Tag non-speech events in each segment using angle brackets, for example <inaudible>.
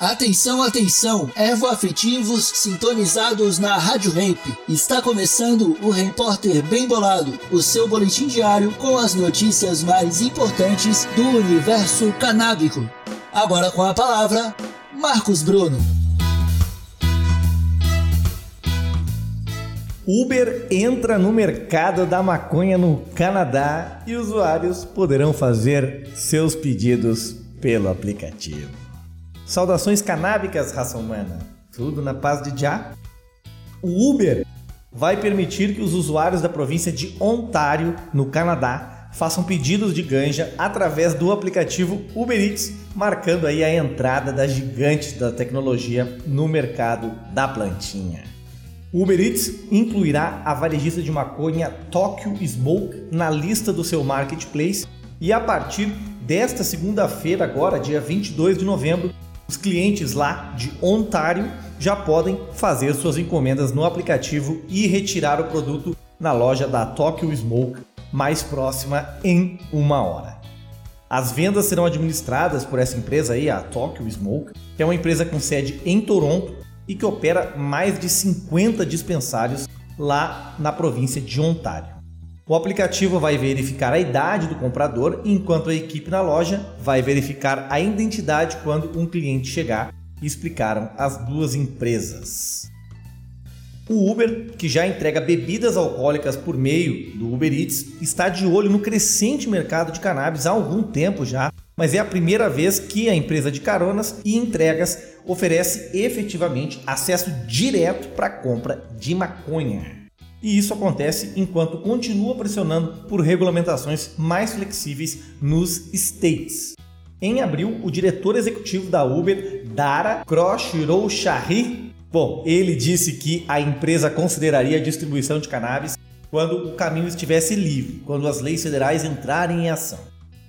Atenção, atenção, ervo-afetivos sintonizados na Rádio Ramp. Está começando o Repórter Bem Bolado, o seu boletim diário com as notícias mais importantes do universo canábico. Agora com a palavra, Marcos Bruno. Uber entra no mercado da maconha no Canadá e usuários poderão fazer seus pedidos pelo aplicativo. Saudações canábicas, raça humana. Tudo na paz de Já? O Uber vai permitir que os usuários da província de Ontário, no Canadá, façam pedidos de ganja através do aplicativo Uber Eats, marcando aí a entrada da gigante da tecnologia no mercado da plantinha. O Uber Eats incluirá a varejista de maconha Tokyo Smoke na lista do seu marketplace e a partir desta segunda-feira, agora, dia 22 de novembro, os clientes lá de Ontário já podem fazer suas encomendas no aplicativo e retirar o produto na loja da Tokyo Smoke mais próxima em uma hora. As vendas serão administradas por essa empresa aí, a Tokyo Smoke, que é uma empresa com sede em Toronto e que opera mais de 50 dispensários lá na província de Ontário. O aplicativo vai verificar a idade do comprador, enquanto a equipe na loja vai verificar a identidade quando um cliente chegar, explicaram as duas empresas. O Uber, que já entrega bebidas alcoólicas por meio do Uber Eats, está de olho no crescente mercado de cannabis há algum tempo já, mas é a primeira vez que a empresa de caronas e entregas oferece efetivamente acesso direto para a compra de maconha. E isso acontece enquanto continua pressionando por regulamentações mais flexíveis nos States. Em abril, o diretor executivo da Uber, Dara Khosrowshahi, bom, ele disse que a empresa consideraria a distribuição de cannabis quando o caminho estivesse livre, quando as leis federais entrarem em ação.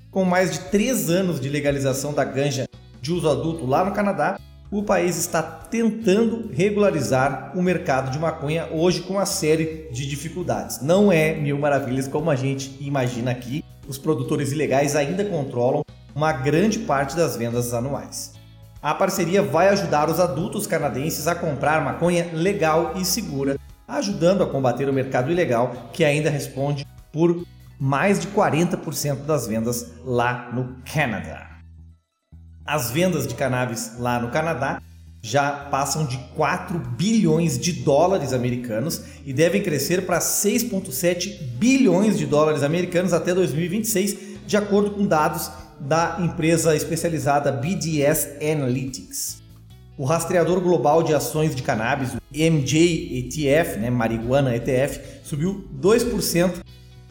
Com mais de três anos de legalização da ganja de uso adulto lá no Canadá, o país está tentando regularizar o mercado de maconha hoje com uma série de dificuldades. Não é mil maravilhas como a gente imagina aqui. Os produtores ilegais ainda controlam uma grande parte das vendas anuais. A parceria vai ajudar os adultos canadenses a comprar maconha legal e segura, ajudando a combater o mercado ilegal, que ainda responde por mais de 40% das vendas lá no Canadá. As vendas de cannabis lá no Canadá já passam de 4 bilhões de dólares americanos e devem crescer para 6,7 bilhões de dólares americanos até 2026, de acordo com dados da empresa especializada BDS Analytics. O rastreador global de ações de cannabis, o MJ ETF, né, marihuana ETF, subiu 2%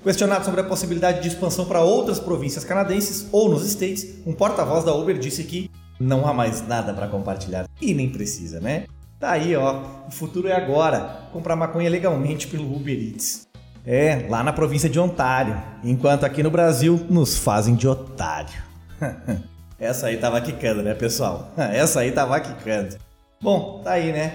Questionado sobre a possibilidade de expansão para outras províncias canadenses ou nos States, um porta-voz da Uber disse que não há mais nada para compartilhar e nem precisa, né? Tá aí, ó. O futuro é agora. Comprar maconha legalmente pelo Uber Eats. É, lá na província de Ontário. Enquanto aqui no Brasil nos fazem de otário. <laughs> Essa aí tava quicando, né, pessoal? <laughs> Essa aí tava quicando. Bom, tá aí, né?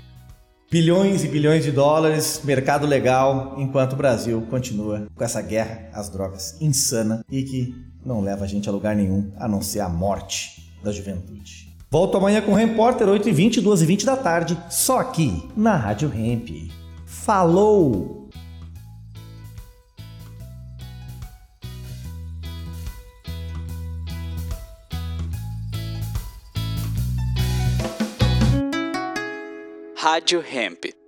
Bilhões e bilhões de dólares, mercado legal, enquanto o Brasil continua com essa guerra às drogas insana e que não leva a gente a lugar nenhum a não ser a morte da juventude. Volto amanhã com o Repórter 8h20, 2h20 da tarde, só aqui na Rádio Hemp. Falou! Rádio Hemp.